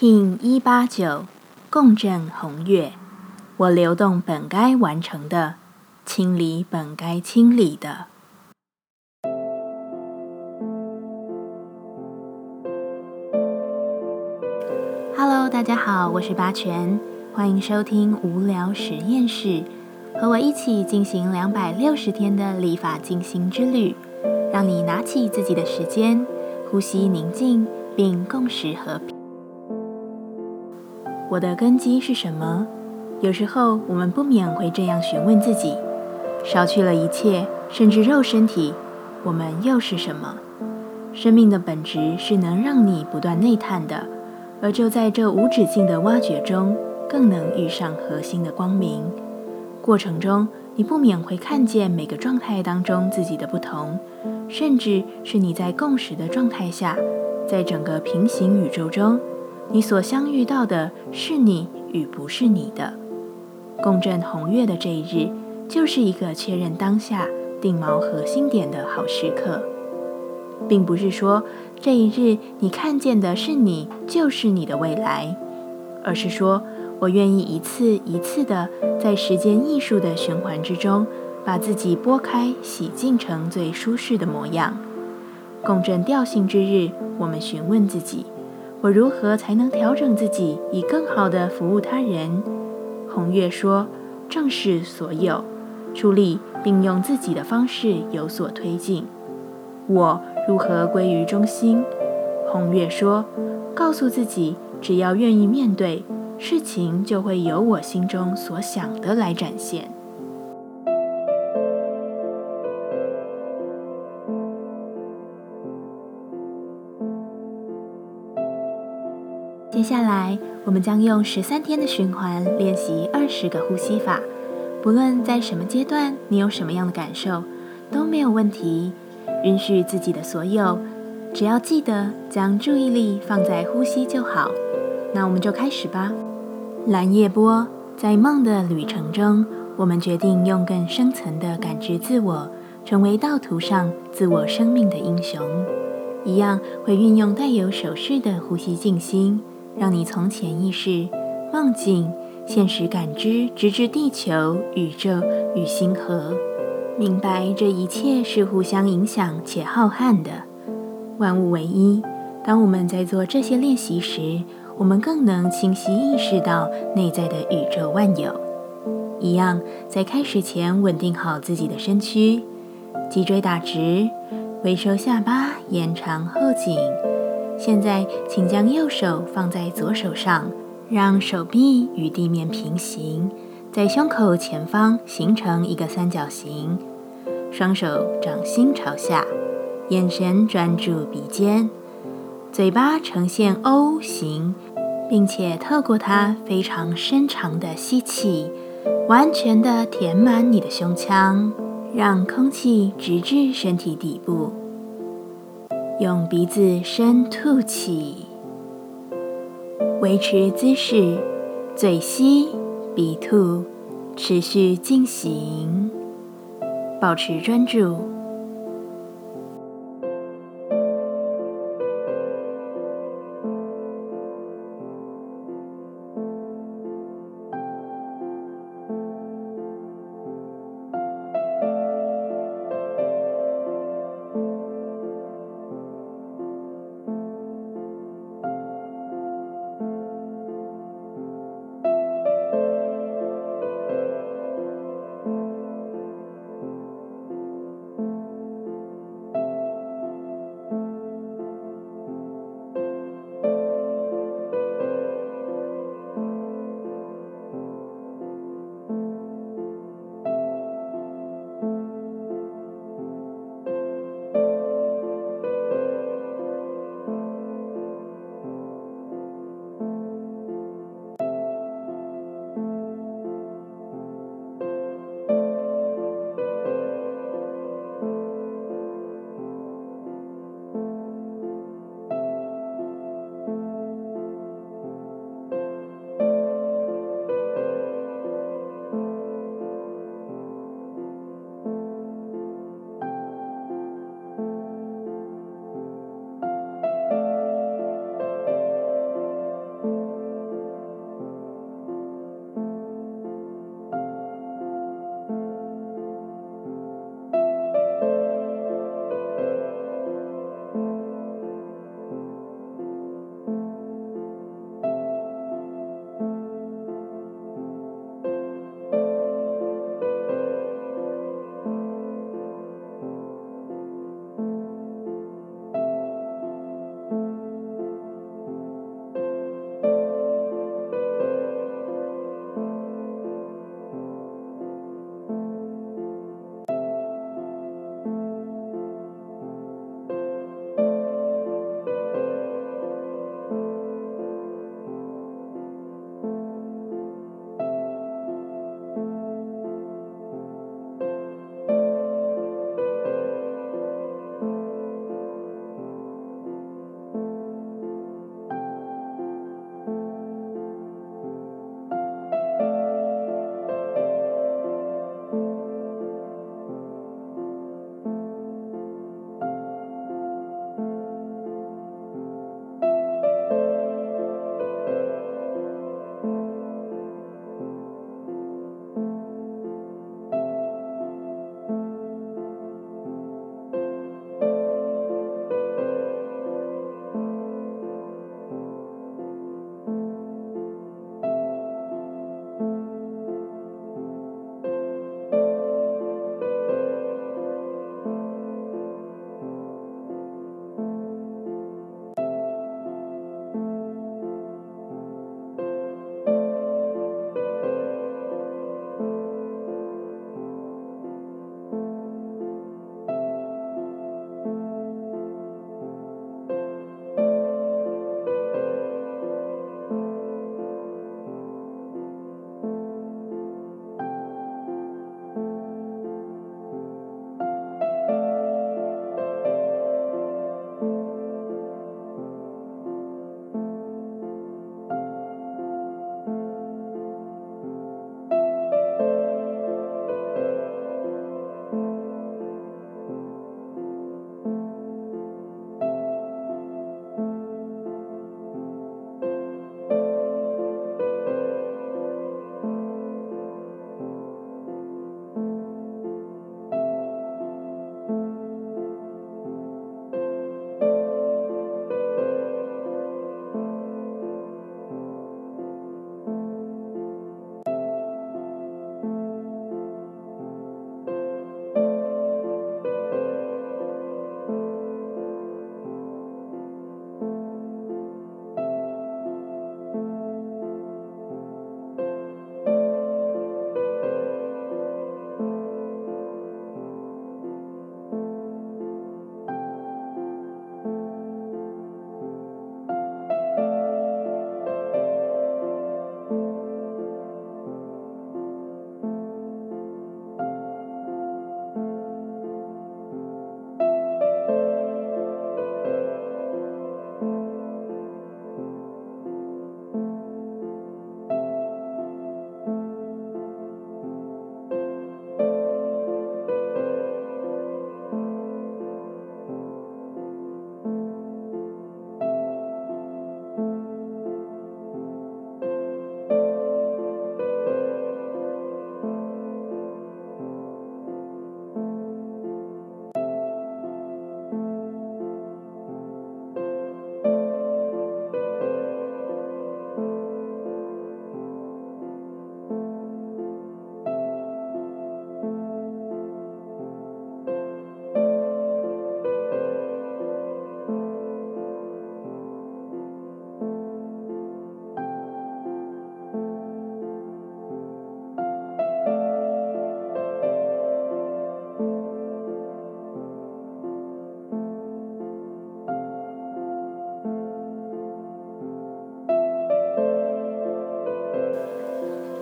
听一八九，共振红月。我流动本该完成的，清理本该清理的。Hello，大家好，我是八全，欢迎收听无聊实验室，和我一起进行两百六十天的立法进行之旅，让你拿起自己的时间，呼吸宁静，并共识和平。我的根基是什么？有时候我们不免会这样询问自己：少去了一切，甚至肉身体，我们又是什么？生命的本质是能让你不断内探的，而就在这无止境的挖掘中，更能遇上核心的光明。过程中，你不免会看见每个状态当中自己的不同，甚至是你在共识的状态下，在整个平行宇宙中。你所相遇到的是你与不是你的共振红月的这一日，就是一个确认当下定锚核心点的好时刻，并不是说这一日你看见的是你就是你的未来，而是说我愿意一次一次的在时间艺术的循环之中，把自己拨开洗净成最舒适的模样。共振调性之日，我们询问自己。我如何才能调整自己，以更好的服务他人？红月说：“正视所有，出力，并用自己的方式有所推进。”我如何归于中心？红月说：“告诉自己，只要愿意面对，事情就会由我心中所想的来展现。”接下来，我们将用十三天的循环练习二十个呼吸法。不论在什么阶段，你有什么样的感受，都没有问题。允许自己的所有，只要记得将注意力放在呼吸就好。那我们就开始吧。蓝夜波，在梦的旅程中，我们决定用更深层的感知自我，成为道途上自我生命的英雄。一样会运用带有手势的呼吸静心。让你从潜意识、梦境、现实感知，直至地球、宇宙与星河，明白这一切是互相影响且浩瀚的，万物唯一。当我们在做这些练习时，我们更能清晰意识到内在的宇宙万有。一样，在开始前稳定好自己的身躯，脊椎打直，微收下巴，延长后颈。现在，请将右手放在左手上，让手臂与地面平行，在胸口前方形成一个三角形。双手掌心朝下，眼神专注鼻尖，嘴巴呈现 O 型，并且透过它非常深长的吸气，完全的填满你的胸腔，让空气直至身体底部。用鼻子深吐气，维持姿势，嘴吸鼻吐，持续进行，保持专注。